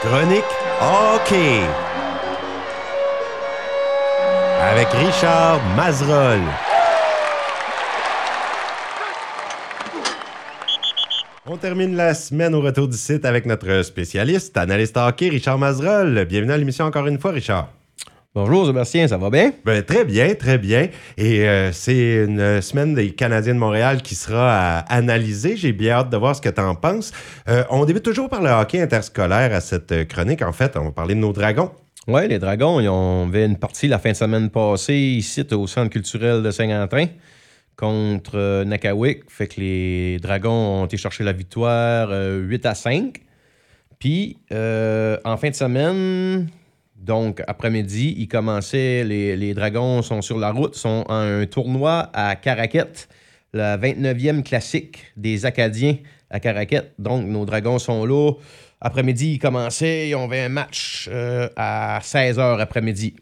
Chronique hockey. Avec Richard Mazerolle. On termine la semaine au retour du site avec notre spécialiste, analyste hockey, Richard Mazerolle. Bienvenue à l'émission encore une fois, Richard. Bonjour Sébastien, ça va bien? Ben, très bien, très bien. Et euh, c'est une semaine des Canadiens de Montréal qui sera à analyser. J'ai bien hâte de voir ce que tu en penses. Euh, on débute toujours par le hockey interscolaire à cette chronique. En fait, on va parler de nos dragons. Oui, les Dragons, ils ont fait une partie la fin de semaine passée ici au Centre culturel de Saint-Quentin contre euh, Nakawik. Fait que les Dragons ont été chercher la victoire 8 à 5. Puis, en fin de semaine, donc, après-midi, ils commençaient, les, Dragons sont sur la route, sont en un tournoi à Caraquette, la 29e classique des Acadiens à Caraquette. Donc, nos Dragons sont là. Après-midi, ils commençaient, ils ont un match euh, à 16h après-midi.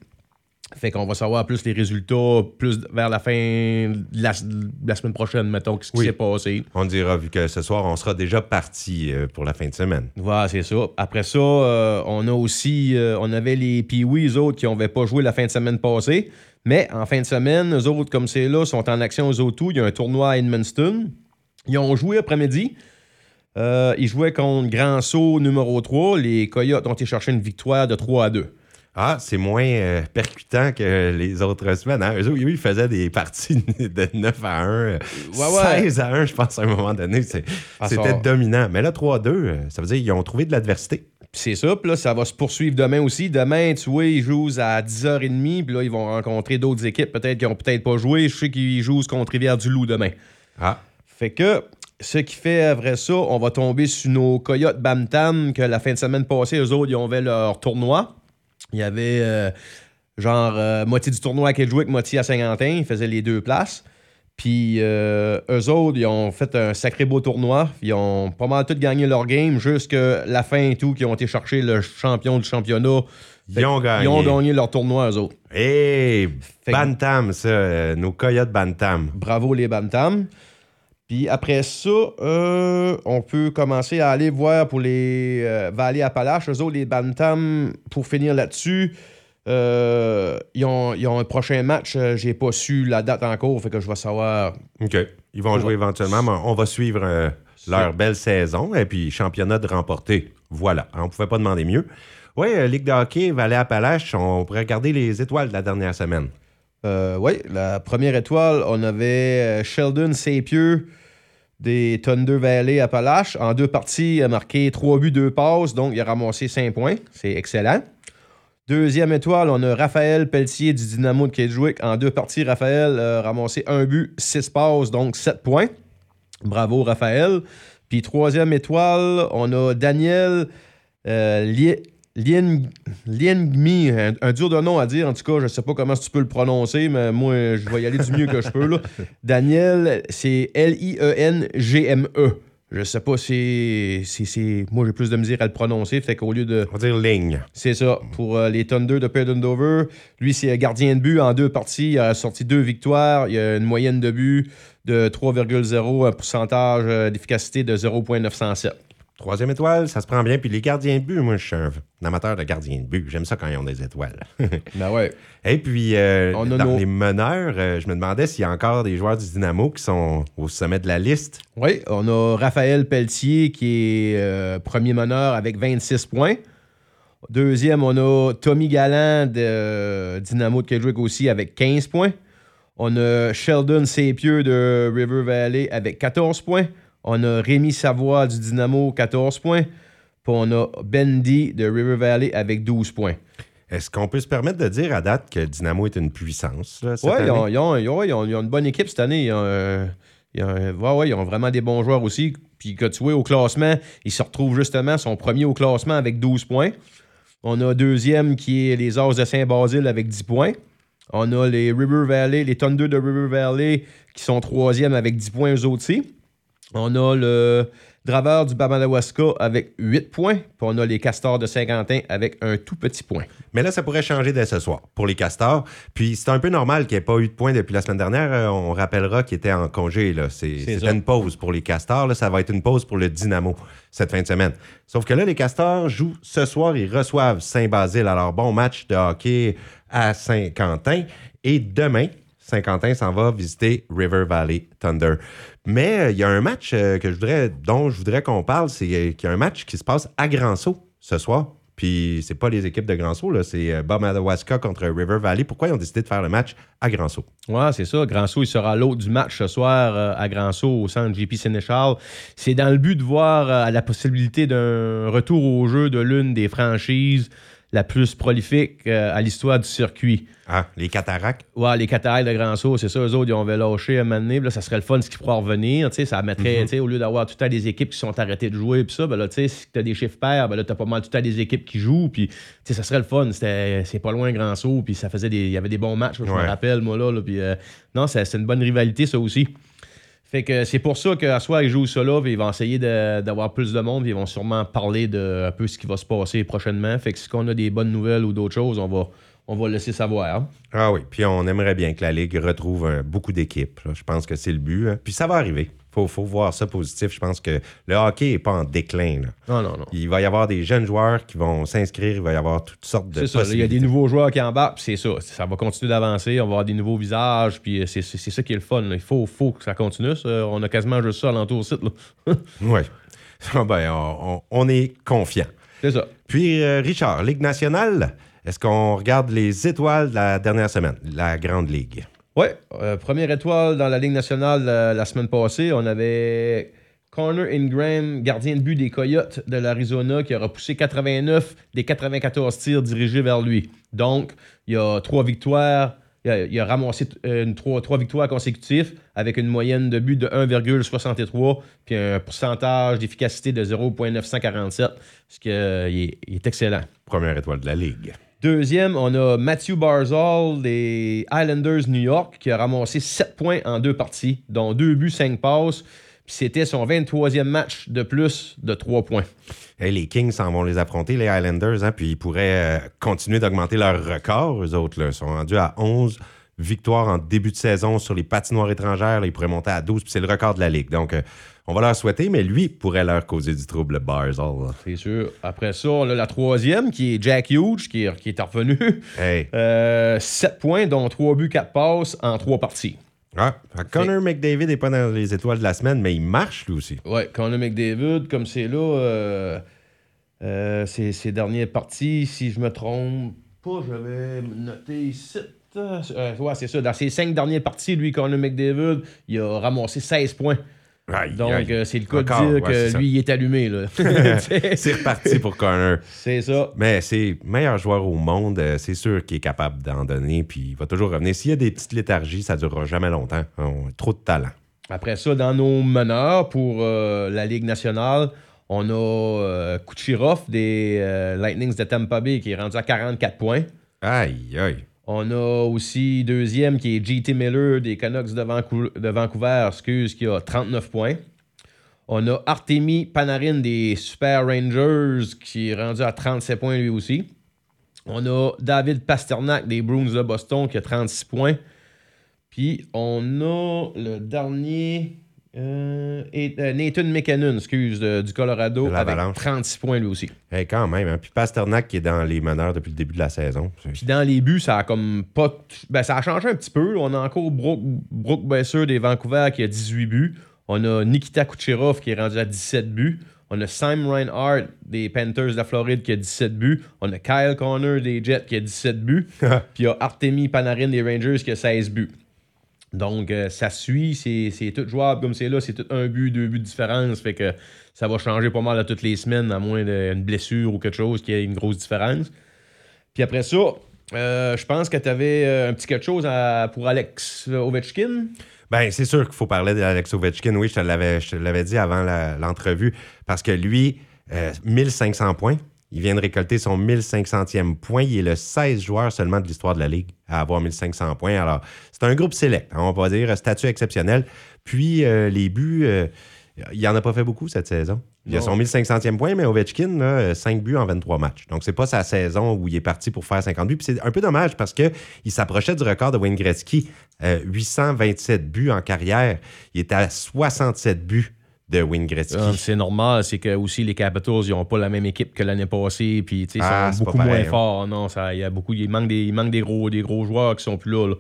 Fait qu'on va savoir plus les résultats plus vers la fin de la, semaine prochaine, mettons, ce qui s'est passé. On dira, vu que ce soir, on sera déjà parti euh, pour la fin de semaine. Voilà, c'est ça. Après ça, euh, on a aussi, euh, on avait les Pee-Wee, eux autres, qui n'avaient pas joué la fin de semaine passée. Mais en fin de semaine, eux autres, comme c'est là, sont en action aux autres. Il y a un tournoi à Edmundston. Ils ont joué après-midi. ils jouaient contre Grand Saut numéro 3. Les Coyotes ont été chercher une victoire de 3 à 2. Ah, c'est moins euh, percutant que les autres semaines. Hein? Eux, ils faisaient des parties de 9 à 1, 16 à 1, je pense, à un moment donné. Ah, c'était dominant. Mais là, 3 à 2, euh, ça veut dire qu'ils ont trouvé de l'adversité. C'est ça, puis là, ça va se poursuivre demain aussi. Demain, tu vois, ils jouent à 10h30, puis là, ils vont rencontrer d'autres équipes, peut-être qui n'ont peut-être pas joué. Je sais qu'ils jouent contre Rivière-du-Loup demain. Ah. Fait que, ce qui fait, après ça, on va tomber sur nos Coyotes Bantam, que la fin de semaine passée, eux autres, ils ont fait leur tournoi. Il y avait euh, genre euh, moitié du tournoi à Kedgewick, moitié à Saint-Quentin. Ils faisaient les deux places. Puis euh, eux autres, ils ont fait un sacré beau tournoi. Ils ont pas mal tout gagné leur game jusqu'à la fin et tout, qui ont été chercher le champion du championnat. Ils ont gagné. Ils ont gagné leur tournoi, eux autres. Hey, Bantam, ça, nos Coyotes Bantam. Bravo les Bantam. Puis après ça, euh, on peut commencer à aller voir pour les euh, Vallées Appalaches. Eux autres, les Bantam, pour finir là-dessus, euh, ils, ont, un prochain match. J'ai pas su la date encore, fait que je vais savoir. OK. Ils vont jouer éventuellement, mais on va suivre leur belle saison et puis championnat de remporter. Voilà. On pouvait pas demander mieux. Oui, Ligue de hockey, Vallée on pourrait regarder les étoiles de la dernière semaine. Euh, oui, la première étoile, on avait euh, Sheldon Sapieux des Thunder Valley Appalaches. En deux parties, il a marqué trois buts, deux passes, donc il a ramassé cinq points. C'est excellent. Deuxième étoile, on a Raphaël Pelletier du Dynamo de Kedgewick. En deux parties, Raphaël a ramassé un but, six passes, donc sept points. Bravo, Raphaël. Puis troisième étoile, on a Daniel euh, Lien, Liengmi, un, un, dur de nom à dire, en tout cas, je ne sais pas comment tu peux le prononcer, mais moi, je vais y aller du mieux que je peux. Là. Daniel, c'est L-I-E-N-G-M-E. -E. Je sais pas si c'est. Moi, j'ai plus de misère à le prononcer. Fait qu'au lieu de. On va dire ligne. C'est ça. Pour euh, les Thunder de Perdon Dover, lui, c'est gardien de but en deux parties. Il a sorti deux victoires. Il a une moyenne de but de 3,0, un pourcentage euh, d'efficacité de 0,907. Troisième étoile, ça se prend bien. Puis les gardiens de but, moi, je suis un, amateur de gardiens de but. J'aime ça quand ils ont des étoiles. ben ouais. Et puis, euh, dans les meneurs, euh, je me demandais s'il y a encore des joueurs du Dynamo qui sont au sommet de la liste. Oui, on a Raphaël Pelletier qui est euh, premier meneur avec 26 points. Deuxième, on a Tommy Galland de Dynamo de Kedrick aussi avec 15 points. On a Sheldon Sapieux de River Valley avec 14 points. On a Rémi Savoie du Dynamo, 14 points. Puis on a Bendy de River Valley avec 12 points. Est-ce qu'on peut se permettre de dire à date que Dynamo est une puissance? Oui, ils, ont, une bonne équipe cette année. Ils ont, ils ont, vraiment des bons joueurs aussi. Puis que tu vois, au classement, ils se retrouvent justement, son premier au classement avec 12 points. On a deuxième qui est les As de Saint-Basile avec 10 points. On a les River Valley, les Thunder de River Valley qui sont troisième avec 10 points eux aussi. On a le, Draveur du Bamadawaska avec 8 points. Puis on a les Castors de Saint-Quentin avec un tout petit point. Mais là, ça pourrait changer dès ce soir pour les Castors. Puis c'est un peu normal qu'il n'y ait pas eu de points depuis la semaine dernière. Euh, on rappellera qu'ils étaient en congé. C'était une pause pour les Castors. Là. Ça va être une pause pour le Dynamo cette fin de semaine. Sauf que là, les Castors jouent ce soir. Ils reçoivent Saint-Basile. Alors, bon match de hockey à Saint-Quentin. Et demain, Saint-Quentin s'en va visiter River Valley Thunder. Mais euh, il y a un match euh, dont je voudrais qu'on parle, c'est euh, qu'il y a un match qui se passe à Grand Sault ce soir. Puis c'est pas les équipes de Grand Sault, c'est Bob Madawaska contre River Valley. Pourquoi ils ont décidé de faire le match à Grand Sault? Ouais, c'est ça. Grand Sault, il sera l'autre du match ce soir à Grand Sault au centre JP Sénéchal. C'est dans le but de voir la possibilité d'un retour au jeu de l'une des franchises la plus prolifique à l'histoire du circuit. Ah, les cataractes? Ouais, les cataractes de Grand Saut, c'est ça. Eux autres, ils ont lâché un moment donné. Là, ça serait le fun ce qui pourrait revenir. Ça mettrait, mhm. au lieu d'avoir tout le temps des équipes qui sont arrêtées de jouer, puis ça, ben là, si tu as des chiffres pairs, ben là, tu as pas mal tout le temps des équipes qui jouent. Puis, ça serait le fun. C'est pas loin Grand Saut, puis ça faisait des. Il y avait des bons matchs, je me rappelle, moi, là. puis, euh, non, c'est une bonne rivalité, ça aussi. Fait que c'est pour ça qu'à soir, ils jouent ça là, ils vont essayer d'avoir plus de monde, puis ils vont sûrement parler de un peu ce qui va se passer prochainement. Fait que si on a des bonnes nouvelles ou d'autres choses, on va, on laisser savoir. Ah oui, puis on aimerait bien que la Ligue retrouve euh, beaucoup d'équipes. Je pense que c'est le but. Hein. Puis ça va arriver. Il faut, voir ça positif. Je pense que le hockey n'est pas en déclin. Non, non, non. Il va y avoir des jeunes joueurs qui vont s'inscrire. Il va y avoir toutes sortes de. C'est ça. Il y a des nouveaux joueurs qui embarquent. c'est ça. Ça va continuer d'avancer. On va avoir des nouveaux visages. Puis euh, c'est ça qui est le fun. Il faut, faut que ça continue. On a quasiment juste ça à l'entour site. oui. Ben, on, est confiant. C'est ça. Puis, euh, Richard, Ligue nationale. Est-ce qu'on regarde les étoiles de la dernière semaine, la Grande Ligue? Oui, euh, première étoile dans la Ligue nationale euh, la semaine passée, on avait Connor Ingram, gardien de but des Coyotes de l'Arizona, qui a repoussé 89 des 94 tirs dirigés vers lui. Donc, il y a trois victoires. Il a, ramassé euh, trois, victoires consécutives avec une moyenne de but de 1,63 puis un pourcentage d'efficacité de 0,947, ce qui est, est excellent. Première étoile de la Ligue. Deuxième, on a Matthew Barzal des Islanders New York qui a ramassé 7 points en deux parties, dont deux buts, 5 passes. C'était son 23e match de plus de 3 points. les Kings s'en vont les affronter, les Islanders, hein, puis ils pourraient euh, continuer d'augmenter leur record, eux autres. Sont rendus à 11 victoires en début de saison sur les patinoires étrangères. ils pourraient monter à 12, puis c'est le record de la Ligue. Donc, euh, on va leur souhaiter, mais lui pourrait leur causer du trouble, Barzal. C'est sûr. Après ça, on a la troisième, qui est Jack Hughes, qui est, qui est revenu. Hey. Euh, 7 points, dont 3 buts, 4 passes en 3 parties. Ah, Connor McDavid n'est pas dans les étoiles de la semaine, mais il marche lui aussi. Oui, Connor McDavid, comme c'est là, euh, euh, ces, dernières parties, si je me trompe pas, j'avais noté ici. Euh, ouais, c'est ça. Dans ses cinq dernières parties, lui, Connor McDavid, il a ramassé 16 points. Donc, euh, c'est le cas de dire que lui, il est allumé. c'est reparti pour Connor. C'est ça. Mais c'est meilleur joueur au monde. Euh, c'est sûr qu'il est capable d'en donner. Puis il va toujours revenir. S'il y a des petites léthargies, ça ne durera jamais longtemps. On a trop de talent. Après ça, dans nos meneurs pour euh, la Ligue nationale, on a Kucherov des Lightnings de Tampa Bay qui est rendu à 44 points. Aïe, aïe. On a aussi deuxième qui est JT Miller des Canucks de, Vancouver, excuse, qui a 39 points. On a Artemi Panarin des Super Rangers qui est rendu à 37 points lui aussi. On a David Pasternak des Bruins de Boston qui a 36 points. Puis on a le dernier euh, et, euh, Nathan McKinnon, excuse, du Colorado, avec 36 points lui aussi. quand même. Hein. Puis Pasternak qui est dans les meneurs depuis le début de la saison. Puis dans les buts, ça a comme pas. Ben, ça a changé un petit peu. On a encore Brooke, Brooke Besser des Vancouver qui a 18 buts. On a Nikita Kucherov qui est rendu à 17 buts. On a Simon Reinhardt des Panthers de la Floride qui a 17 buts. On a Kyle Connor des Jets qui a 17 buts. Puis il y a Artemi Panarin des Rangers qui a 16 buts. Donc, euh, ça suit, c'est tout jouable comme c'est là, c'est tout un but, deux buts de différence. Fait que ça va changer pas mal à toutes les semaines, à moins d'une blessure ou quelque chose qui ait une grosse différence. Puis après ça, euh, je pense que tu avais euh, un petit quelque chose pour Alex Ovechkin. Ben, c'est sûr qu'il faut parler d'Alex Ovechkin. Oui, je te l'avais dit avant l'entrevue. parce que lui, 1500 points, il vient de récolter son 1500e point. Il est le 16 joueur seulement de l'histoire de la Ligue à avoir 1500 points. Alors, c'est un groupe select, hein, on va dire, statut exceptionnel. Puis, euh, les buts, euh, il n'en a pas fait beaucoup cette saison. Il a son 1500e point, mais Ovechkin, là, 5 buts en 23 matchs. Donc, c'est pas sa saison où il est parti pour faire 50 buts. Puis c'est un peu dommage parce qu'il s'approchait du record de Wayne Gretzky, 827 buts en carrière. Il est à 67 buts de Wayne Gretzky. Ah, c'est normal, c'est que aussi les Capitals, ils n'ont pas la même équipe que l'année passée, puis ils sont ah, beaucoup moins hein. forts. Non, ça, il y a beaucoup, il manque des, il manque des gros, des gros joueurs qui sont plus là.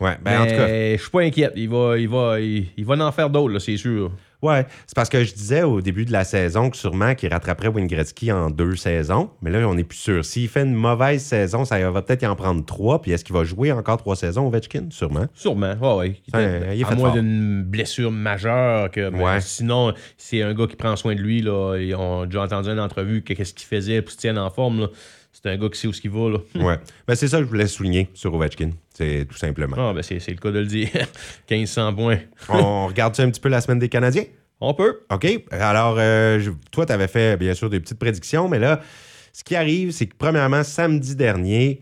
Ouais, ben en tout cas, je suis pas inquiète. Il va, il va, il, va en faire d'autres, c'est sûr. Ouais, c'est parce que je disais au début de la saison que sûrement qu'il rattraperait Wayne Gretzky en deux saisons, mais là, on n'est plus sûr. S'il fait une mauvaise saison, ça va peut-être y en prendre trois, puis est-ce qu'il va jouer encore trois saisons, Ovechkin? Sûrement. Sûrement, ouais, ouais. Il à moins d'une blessure majeure, que sinon, c'est un gars qui prend soin de lui. Là. Ils ont déjà entendu une entrevue qu'est-ce qu'il faisait pour se tenir en forme. C'est un gars qui sait où ce qu'il va. Là. ouais. Ben, c'est ça que je voulais souligner sur Ovechkin. C'est tout simplement. Ah, ben c'est, le cas de le dire. 1500 points. on regarde un petit peu la semaine des Canadiens? On peut. OK. Alors, euh, toi, tu avais fait, bien sûr, des petites prédictions, mais là, ce qui arrive, c'est que, premièrement, samedi dernier,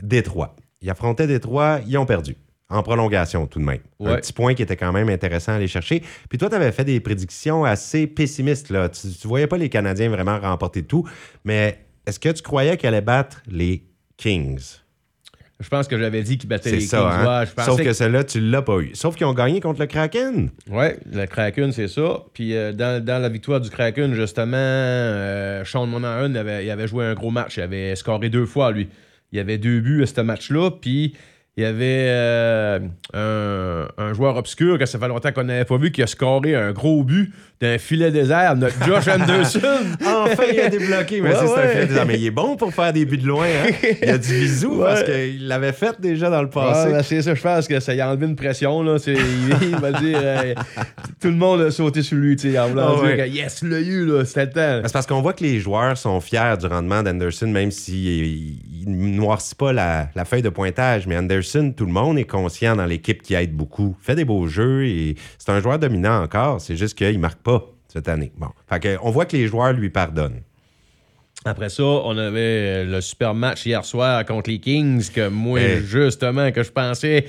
Détroit. Ils affrontaient Détroit, ils ont perdu. En prolongation, tout de même. Un petit point qui était quand même intéressant à aller chercher. Puis toi, tu avais fait des prédictions assez pessimistes. Là. Tu, ne voyais pas les Canadiens vraiment remporter tout. Mais est-ce que tu croyais qu'ils allaient battre les Kings? Je pense que j'avais dit qu'ils battaient les ça, Kings. Hein? Sauf que, celle-là, tu l'as pas eu. Sauf qu'ils ont gagné contre le Kraken. Oui, le Kraken, c'est ça. Puis euh, dans, la victoire du Kraken, justement, euh, Sean Monahan il avait, il avait joué un gros match. Il avait scoré deux fois, lui. Il y avait deux buts à ce match-là. Puis il y avait euh, un, joueur obscur que ça fait longtemps qu'on n'avait pas vu qui a scoré un gros but d'un filet désert, notre Josh Anderson. enfin, il a débloqué. Mais c'est un filet désert. Mais il est bon pour faire des buts de loin. Hein? Il a du bisou parce qu'il l'avait fait déjà dans le passé. Ben, c'est ça, je pense que ça a enlevé une pression. Là. Il, il, va dire euh, tout le monde a sauté sur lui en voulant dire que yes, l'a eu, c'était le temps. C'est parce qu'on voit que les joueurs sont fiers du rendement d'Anderson, même s'il ne noircit pas la, la feuille de pointage. Mais Anderson, tout le monde est conscient dans l'équipe qui aide beaucoup. Fait des beaux jeux et c'est un joueur dominant encore. C'est juste qu'il ne marque pas cette année. Bon. Fait on voit que les joueurs lui pardonnent. Après ça, on avait le super match hier soir contre les Kings que moi, justement, que je pensais.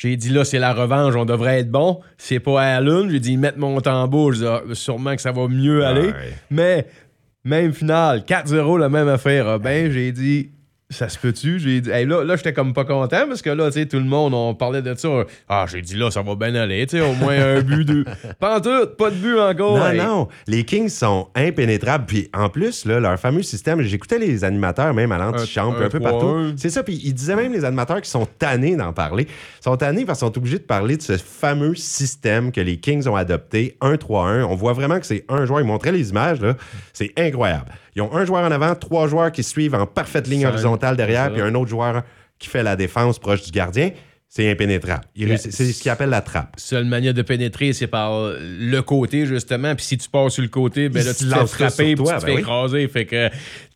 J'ai dit là, c'est la revanche, on devrait être bon. C'est pas à la J'ai dit mettre mon tambour, ah, sûrement que ça va mieux aller. Mais même finale, 4-0, la même affaire. Ben, j'ai dit ça se peut-tu? J'ai dit, là, là j'étais comme pas content parce que là, tu sais, tout le monde, on parlait de ça. Ah, j'ai dit, là, ça va bien aller, tu sais, au moins un but, deux. Pas en tout, pas de but encore. Non, non, les Kings sont impénétrables. Puis en plus, là, leur fameux système, j'écoutais les animateurs même à l'antichambre, un, un, peu partout. C'est ça, puis ils disaient même, les animateurs, qui sont tannés d'en parler. Ils sont tannés parce qu'ils sont obligés de parler de ce fameux système que les Kings ont adopté, 1-3-1. On voit vraiment que c'est un joueur. Ils montraient les images, là. C'est incroyable. Ils ont un joueur en avant, trois joueurs qui suivent en parfaite ligne horizontale derrière, puis un autre joueur qui fait la défense proche du gardien c'est impénétrable. C'est ce qu'il appelle la trappe. Seule manière de pénétrer, c'est par le côté, justement. Puis si tu passes sur le côté, ben là, tu te fais frapper, puis tu te fais ben écraser. Fait que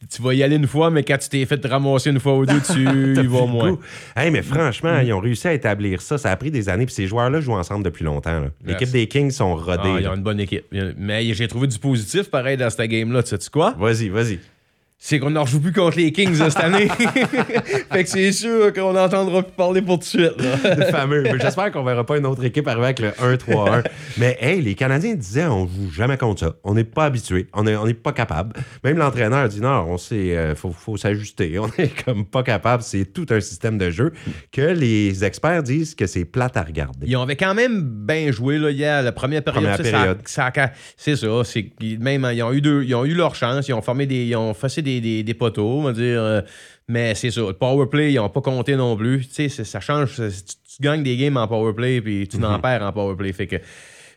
tu vas y aller une fois, mais quand tu t'es fait ramasser une fois ou deux, tu y vas moins. Hey, mais franchement, ils ont réussi à établir ça. Ça a pris des années. Puis ces joueurs-là jouent ensemble depuis longtemps. L'équipe des Kings sont rodés. Ah, ils ont une bonne équipe. Mais j'ai trouvé du positif, pareil, dans cette game-là. Tu sais quoi? Vas-y, vas-y c'est qu'on ne rejoue plus contre les Kings cette année. fait que c'est sûr qu'on n'entendra plus parler pour tout de suite. le fameux. J'espère qu'on verra pas une autre équipe arriver avec le 1-3-1. Mais hey, les Canadiens disaient on joue jamais contre ça. On n'est pas habitué. On n'est on pas capable. Même l'entraîneur dit non, on sait, euh, faut, faut s'ajuster. On est comme pas capable. C'est tout un système de jeu que les experts disent que c'est plate à regarder. Ils avaient quand même bien joué là, hier, la première période. Première c'est ça. Même, ils, ont eu deux, ils ont eu leur chance. Ils ont formé des. Ils ont fait des des, poteaux, on va dire. Euh, mais c'est ça. Le power play, ils n'ont pas compté non plus. Tu sais, ça change. Tu, gagnes des games en power play, puis tu n'en mhm. perds en power play. Fait que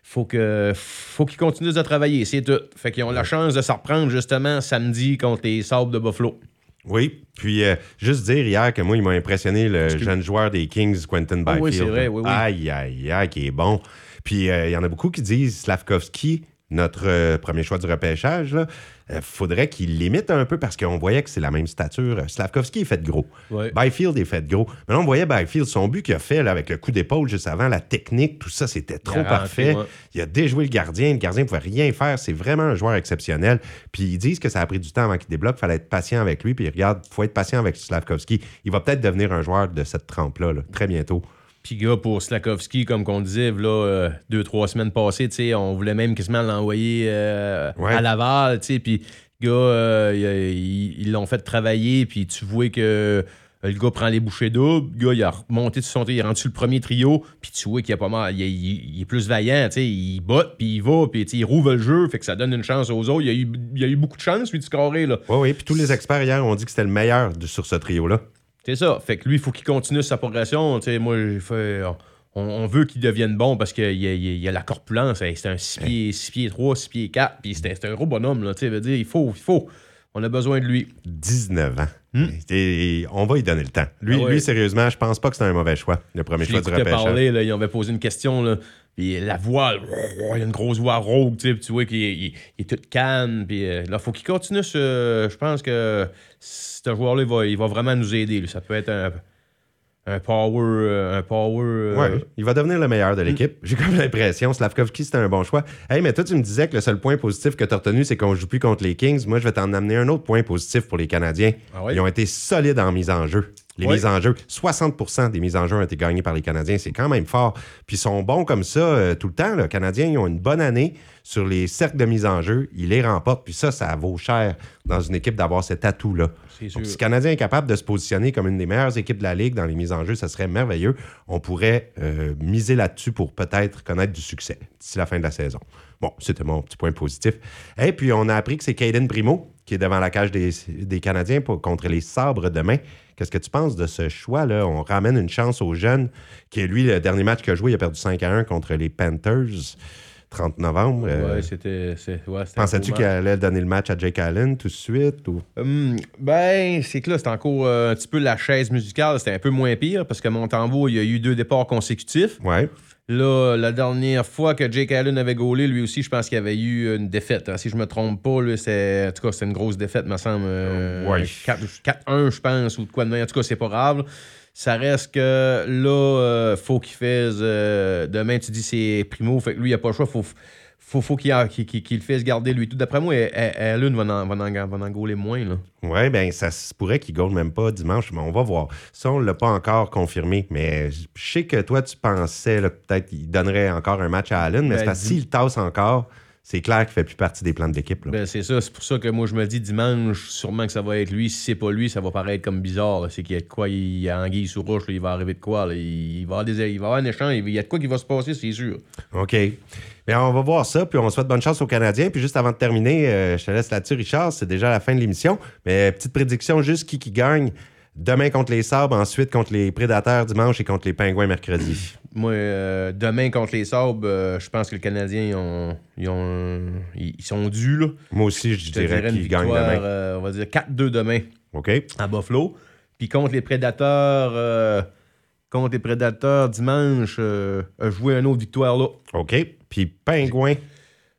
faut que faut qu'ils continuent de travailler, c'est tout. Fait qu'ils ont la chance de s'en reprendre justement samedi contre les Sabres de Buffalo. Oui, puis euh, juste dire hier que moi, il m'a impressionné le jeune joueur des Kings, Quentin Byfield. oui, c'est vrai, oui, oui. Aïe, aïe, aïe, qui est bon. Puis euh, il y en a beaucoup qui disent Slavkovski, notre premier choix du repêchage, là, euh, faudrait qu'il limite un peu parce qu'on voyait que c'est la même stature. Slavkovski est fait gros. Byfield est fait gros. Mais là, on voyait Byfield, son but qu'il a fait avec le coup d'épaule juste avant, la technique, tout ça, c'était trop parfait. Il a déjoué le gardien. Le gardien ne pouvait rien faire. C'est vraiment un joueur exceptionnel. Puis ils disent que ça a pris du temps avant qu'il débloque. Il fallait être patient avec lui. Puis regarde, il faut être patient avec Slavkovski. Il va peut-être devenir un joueur de cette trempe-là, très bientôt Puis, gars, pour Slakowski, comme qu'on disait, là, euh, deux, trois semaines passées, on voulait même quasiment l'envoyer euh, à Laval, puis, gars, euh, ils l'ont fait travailler, puis tu vois que le gars prend les bouchées doubles, le gars, il a remonté sur son il est rendu sur le premier trio, puis tu vois qu'il a pas mal, il, est plus vaillant, il botte, puis il va, puis il rouvre le jeu, fait que ça donne une chance aux autres. Il a eu, il a eu beaucoup de chance, lui, de scorer, là. Oui, oui, puis tous les experts hier ont dit que c'était le meilleur sur ce trio-là. C'est ça. Fait que lui, il faut qu'il continue sa progression. moi, On, veut qu'il devienne bon parce qu'il y a, la corpulence. C'est un 6 pieds, 6 pieds 3, 6 pieds 4. Puis c'est un gros bonhomme. Là, veut dire, il faut, il faut. On a besoin de lui. 19 ans. Hmm? Et, on va lui donner le temps. Lui, ah lui sérieusement, je pense pas que c'est un mauvais choix, le premier choix du repêchage. parler, là, il avait posé une question. Là, puis la voix, il a une grosse voix rauque, tu vois qu'il est, tout calme. Puis euh, là, faut qu'il continue. Ce, je pense que ce joueur-là, il va, il va, vraiment nous aider. Ça peut être un, un power. Euh, un power euh, ouais, il va devenir le meilleur de l'équipe. J'ai comme l'impression. Slavkovski, c'était un bon choix. Hey, mais toi, tu me disais que le seul point positif que tu as retenu, c'est qu'on joue plus contre les Kings. Moi, je vais t'en amener un autre point positif pour les Canadiens. Ah Ils ont été solides en mise en jeu les mises en jeu. 60% des mises en jeu ont été gagnées par les Canadiens. C'est quand même fort. Puis ils sont bons comme ça euh, tout le temps. Les Canadiens, ils ont une bonne année sur les cercles de mise en jeu. Ils les remportent. Puis ça, ça vaut cher dans une équipe d'avoir cet atout-là. si le Canadien est capable de se positionner comme une des meilleures équipes de la Ligue dans les mises en jeu, ça serait merveilleux. On pourrait euh, miser là-dessus pour peut-être connaître du succès d'ici la fin de la saison. Bon, c'était mon petit point positif. Et puis, on a appris que c'est Caden Primo qui est devant la cage des, des Canadiens pour, contre les sabres demain. Qu'est-ce que tu penses de ce choix-là? On ramène une chance aux jeunes, qui est lui, le dernier match qu'il a joué, il a perdu 5 à 1 contre les Panthers. 30 novembre. Euh, ouais, c'était. Ouais, Pensais-tu qu'il allait donner le match à Jake Allen tout de suite? Ou... Hum, ben, c'est que là, c'est encore euh, un petit peu la chaise musicale. C'était un peu moins pire parce que Montembeau, il y a eu deux départs consécutifs. Ouais. Là, la dernière fois que Jake Allen avait gaulé, lui aussi, je pense qu'il avait eu une défaite. Hein. Si je me trompe pas, lui, c'est... en tout cas, c'était une grosse défaite, me semble. Euh, ouais. 4-1, je pense, ou de quoi de même. En tout cas, c'est pas grave. Ça reste que là, euh, faut qu'il fasse. Euh, demain, tu dis c'est Primo, fait que lui, il a pas le choix. Faut, faut, faut qu'il le fasse garder lui. Tout d'après moi, Allen va en, va, en, va en gauler moins. Là. Ouais, ben ça se pourrait qu'il gaule même pas dimanche, mais on va voir. Ça, on l'a pas encore confirmé, mais je sais que toi, tu pensais peut-être qu'il donnerait encore un match à Allen, mais ben, s'il tasse encore, c'est clair qu'il fait plus partie des plans de l'équipe. Ben, c'est ça. C'est pour ça que moi, je me dis dimanche, sûrement que ça va être lui. Si c'est pas lui, ça va paraître comme bizarre. C'est qu'il y a de quoi, il y a anguille sous roche, il va arriver de quoi. Il, va avoir des, il va avoir un échange, il y a de quoi qui va se passer, c'est sûr. OK. Bien, on va voir ça, puis on souhaite bonne chance aux Canadiens. Puis juste avant de terminer, euh, je te laisse là-dessus, Richard. C'est déjà la fin de l'émission. Mais petite prédiction, juste qui, qui gagne demain contre les Sabres, ensuite contre les Prédateurs dimanche et contre les Pingouins mercredi. Moi, euh, demain contre les Sabres, euh, je pense que les Canadiens ils, ont, ils, sont dus. Là. Moi aussi, je, dirais qu'ils gagnent demain. on va dire 4-2 demain. OK. À Buffalo. Puis contre les Prédateurs contre les Prédateurs dimanche, euh, joué une autre victoire là. OK. Puis Pingouin.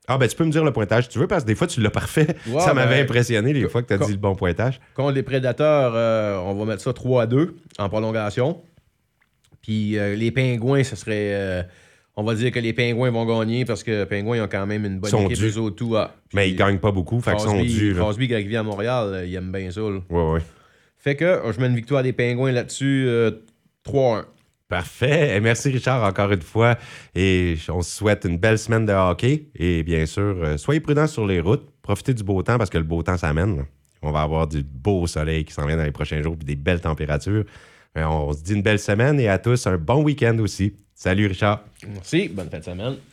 Ah, ben tu peux me dire le pointage si tu veux, parce que des fois, tu l'as parfait. ça m'avait ben, impressionné les fois que tu as dit le bon pointage. Contre les Prédateurs, euh, on va mettre ça 3 à 2 en prolongation. Puis euh, les Pingouins, ce serait. on va dire que les Pingouins vont gagner parce que les Pingouins ont quand même une bonne équipe. Eux autres, tout, ah, Mais ils gagnent pas beaucoup, fait qu'ils sont dus. Crosby, quand il vient à Montréal, il aime bien ça. Oui, oui. Fait que je mets une victoire des Pingouins là-dessus. 3-1. Parfait. Et merci Richard encore une fois. Et on se souhaite une belle semaine de hockey. Et bien sûr, euh, soyez prudents sur les routes. Profitez du beau temps parce que le beau temps s'amène. On va avoir du beau soleil qui s'en vient dans les prochains jours et des belles températures. Euh, on se dit une belle semaine et à tous un bon week-end aussi. Salut Richard. Merci. Bonne fin de semaine.